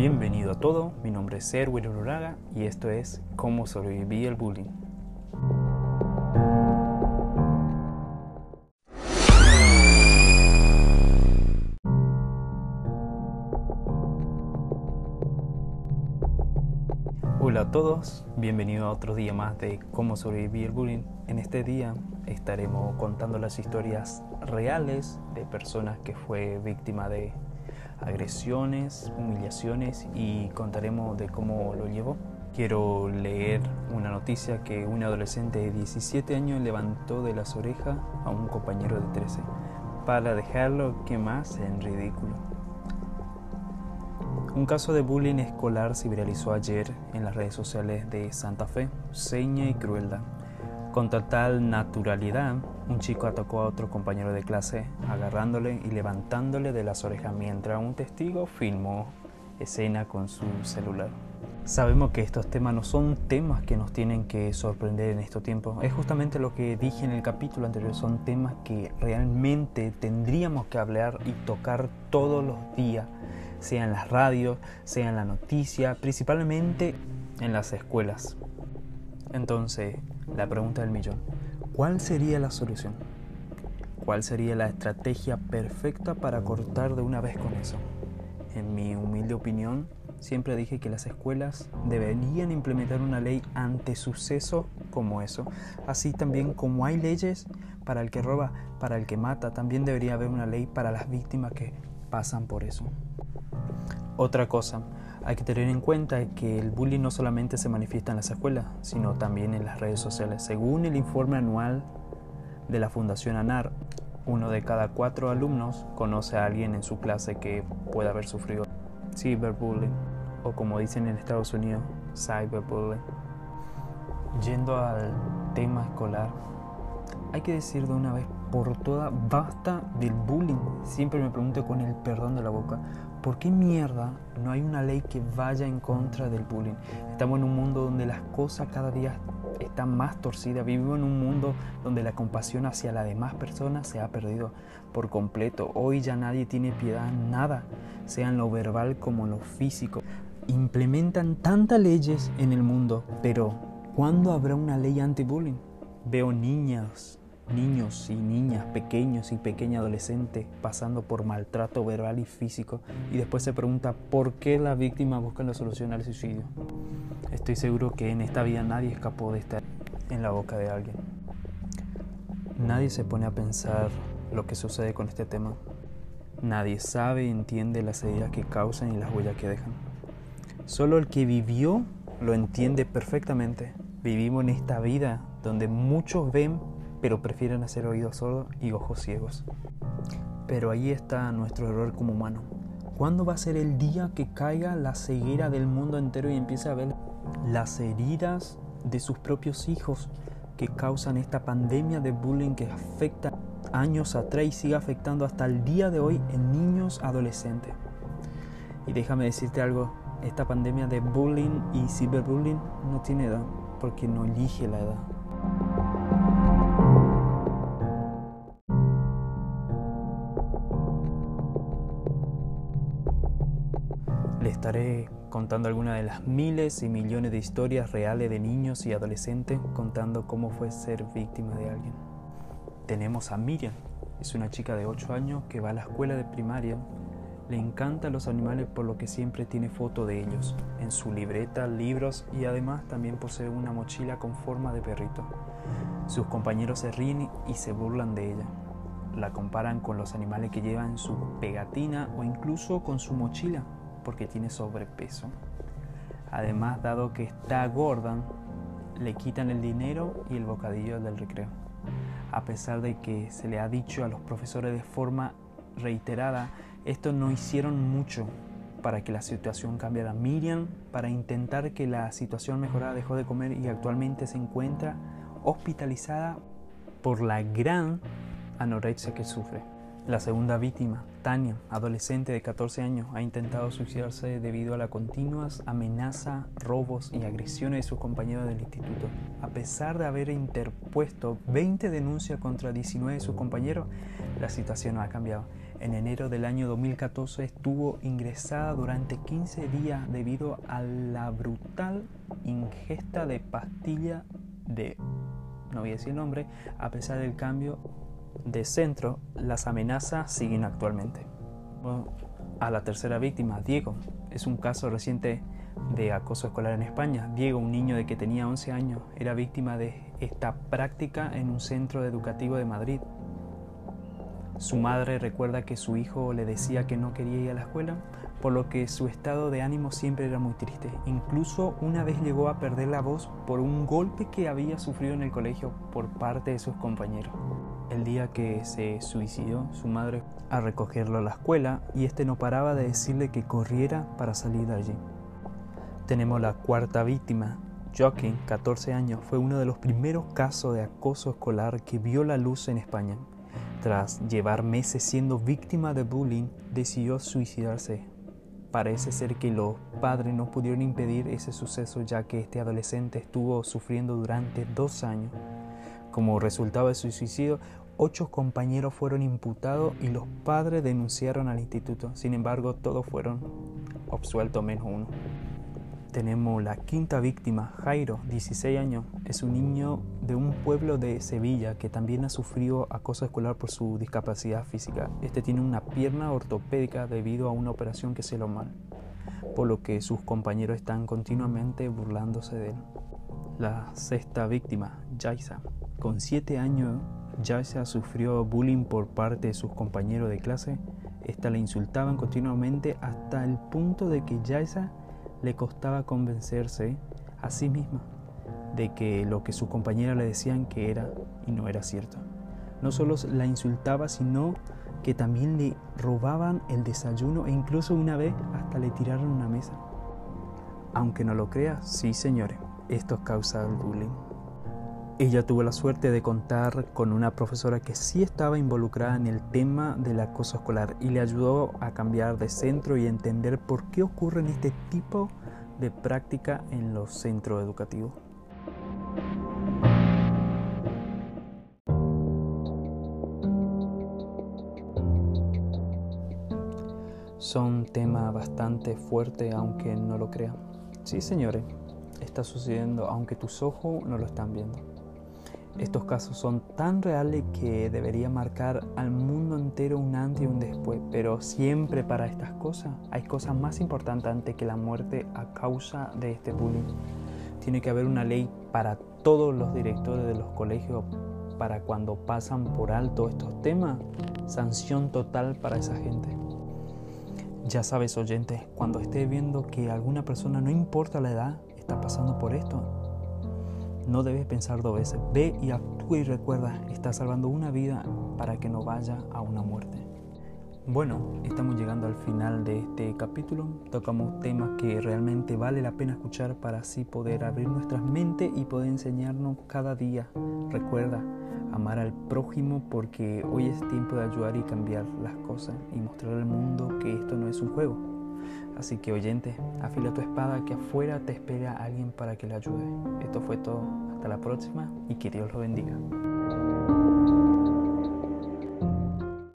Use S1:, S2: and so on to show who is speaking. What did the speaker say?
S1: Bienvenido a todo, mi nombre es Erwin Uraga y esto es Cómo sobreviví el bullying. Hola a todos, bienvenido a otro día más de Cómo sobreviví el bullying. En este día estaremos contando las historias reales de personas que fue víctima de agresiones, humillaciones y contaremos de cómo lo llevó. Quiero leer una noticia que un adolescente de 17 años levantó de las orejas a un compañero de 13 para dejarlo que más en ridículo. Un caso de bullying escolar se viralizó ayer en las redes sociales de Santa Fe, seña y crueldad. Con total naturalidad, un chico atacó a otro compañero de clase agarrándole y levantándole de las orejas mientras un testigo filmó escena con su celular. Sabemos que estos temas no son temas que nos tienen que sorprender en estos tiempos. Es justamente lo que dije en el capítulo anterior. Son temas que realmente tendríamos que hablar y tocar todos los días, sea en las radios, sea en la noticia, principalmente en las escuelas. Entonces, la pregunta del millón. ¿Cuál sería la solución? ¿Cuál sería la estrategia perfecta para cortar de una vez con eso? En mi humilde opinión, siempre dije que las escuelas deberían implementar una ley ante sucesos como eso. Así también como hay leyes para el que roba, para el que mata, también debería haber una ley para las víctimas que pasan por eso. Otra cosa, hay que tener en cuenta que el bullying no solamente se manifiesta en las escuelas, sino también en las redes sociales. Según el informe anual de la Fundación ANAR, uno de cada cuatro alumnos conoce a alguien en su clase que puede haber sufrido cyberbullying o como dicen en Estados Unidos, cyberbullying. Yendo al tema escolar, hay que decir de una vez por todas, basta del bullying. Siempre me pregunto con el perdón de la boca, ¿Por qué mierda no hay una ley que vaya en contra del bullying? Estamos en un mundo donde las cosas cada día están más torcidas. Vivimos en un mundo donde la compasión hacia las demás personas se ha perdido por completo. Hoy ya nadie tiene piedad en nada, sea en lo verbal como en lo físico. Implementan tantas leyes en el mundo, pero ¿cuándo habrá una ley anti-bullying? Veo niñas niños y niñas, pequeños y pequeñas adolescentes pasando por maltrato verbal y físico y después se pregunta por qué la víctima busca la solución al suicidio. Estoy seguro que en esta vida nadie escapó de estar en la boca de alguien. Nadie se pone a pensar lo que sucede con este tema. Nadie sabe y entiende las heridas que causan y las huellas que dejan. Solo el que vivió lo entiende perfectamente. Vivimos en esta vida donde muchos ven pero prefieren hacer oídos sordos y ojos ciegos. Pero ahí está nuestro error como humano. ¿Cuándo va a ser el día que caiga la ceguera del mundo entero y empiece a ver las heridas de sus propios hijos que causan esta pandemia de bullying que afecta años atrás y sigue afectando hasta el día de hoy en niños adolescentes? Y déjame decirte algo, esta pandemia de bullying y ciberbullying no tiene edad, porque no elige la edad. Le estaré contando algunas de las miles y millones de historias reales de niños y adolescentes contando cómo fue ser víctima de alguien. Tenemos a Miriam, es una chica de 8 años que va a la escuela de primaria. Le encantan los animales por lo que siempre tiene foto de ellos en su libreta, libros y además también posee una mochila con forma de perrito. Sus compañeros se ríen y se burlan de ella. La comparan con los animales que llevan su pegatina o incluso con su mochila porque tiene sobrepeso. Además, dado que está gorda, le quitan el dinero y el bocadillo del recreo. A pesar de que se le ha dicho a los profesores de forma reiterada, estos no hicieron mucho para que la situación cambiara. Miriam, para intentar que la situación mejorara, dejó de comer y actualmente se encuentra hospitalizada por la gran anorexia que sufre. La segunda víctima, Tania, adolescente de 14 años, ha intentado suicidarse debido a las continuas amenazas, robos y agresiones de sus compañeros del instituto. A pesar de haber interpuesto 20 denuncias contra 19 de sus compañeros, la situación no ha cambiado. En enero del año 2014 estuvo ingresada durante 15 días debido a la brutal ingesta de pastilla de, no voy a decir el nombre, a pesar del cambio de centro, las amenazas siguen actualmente. A la tercera víctima, Diego, es un caso reciente de acoso escolar en España. Diego, un niño de que tenía 11 años, era víctima de esta práctica en un centro educativo de Madrid. Su madre recuerda que su hijo le decía que no quería ir a la escuela, por lo que su estado de ánimo siempre era muy triste. Incluso una vez llegó a perder la voz por un golpe que había sufrido en el colegio por parte de sus compañeros. El día que se suicidó, su madre a recogerlo a la escuela y este no paraba de decirle que corriera para salir de allí. Tenemos la cuarta víctima. Joaquín, 14 años, fue uno de los primeros casos de acoso escolar que vio la luz en España. Tras llevar meses siendo víctima de bullying, decidió suicidarse. Parece ser que los padres no pudieron impedir ese suceso ya que este adolescente estuvo sufriendo durante dos años. Como resultado de su suicidio, ocho compañeros fueron imputados y los padres denunciaron al instituto. Sin embargo, todos fueron absueltos menos uno. Tenemos la quinta víctima, Jairo, 16 años. Es un niño de un pueblo de Sevilla que también ha sufrido acoso escolar por su discapacidad física. Este tiene una pierna ortopédica debido a una operación que se lo mal, por lo que sus compañeros están continuamente burlándose de él. La sexta víctima, Jaisa. Con 7 años, Jaisa sufrió bullying por parte de sus compañeros de clase. Esta le insultaban continuamente hasta el punto de que Jaisa le costaba convencerse a sí misma de que lo que su compañera le decían que era y no era cierto. No solo la insultaba, sino que también le robaban el desayuno e incluso una vez hasta le tiraron una mesa. Aunque no lo crea, sí señores, esto es causa del bullying. Ella tuvo la suerte de contar con una profesora que sí estaba involucrada en el tema del acoso escolar y le ayudó a cambiar de centro y entender por qué ocurren este tipo de práctica en los centros educativos. Son temas bastante fuertes aunque no lo crean. Sí, señores, está sucediendo aunque tus ojos no lo están viendo. Estos casos son tan reales que debería marcar al mundo entero un antes y un después, pero siempre para estas cosas hay cosas más importantes antes que la muerte a causa de este bullying. Tiene que haber una ley para todos los directores de los colegios para cuando pasan por alto estos temas, sanción total para esa gente. Ya sabes, oyente, cuando estés viendo que alguna persona, no importa la edad, está pasando por esto, no debes pensar dos veces. Ve y actúa y recuerda, estás salvando una vida para que no vaya a una muerte. Bueno, estamos llegando al final de este capítulo. Tocamos temas que realmente vale la pena escuchar para así poder abrir nuestras mentes y poder enseñarnos cada día. Recuerda, amar al prójimo porque hoy es tiempo de ayudar y cambiar las cosas y mostrar al mundo que esto no es un juego. Así que oyente, afila tu espada que afuera te espera alguien para que le ayude. Esto fue todo. Hasta la próxima y que Dios lo bendiga.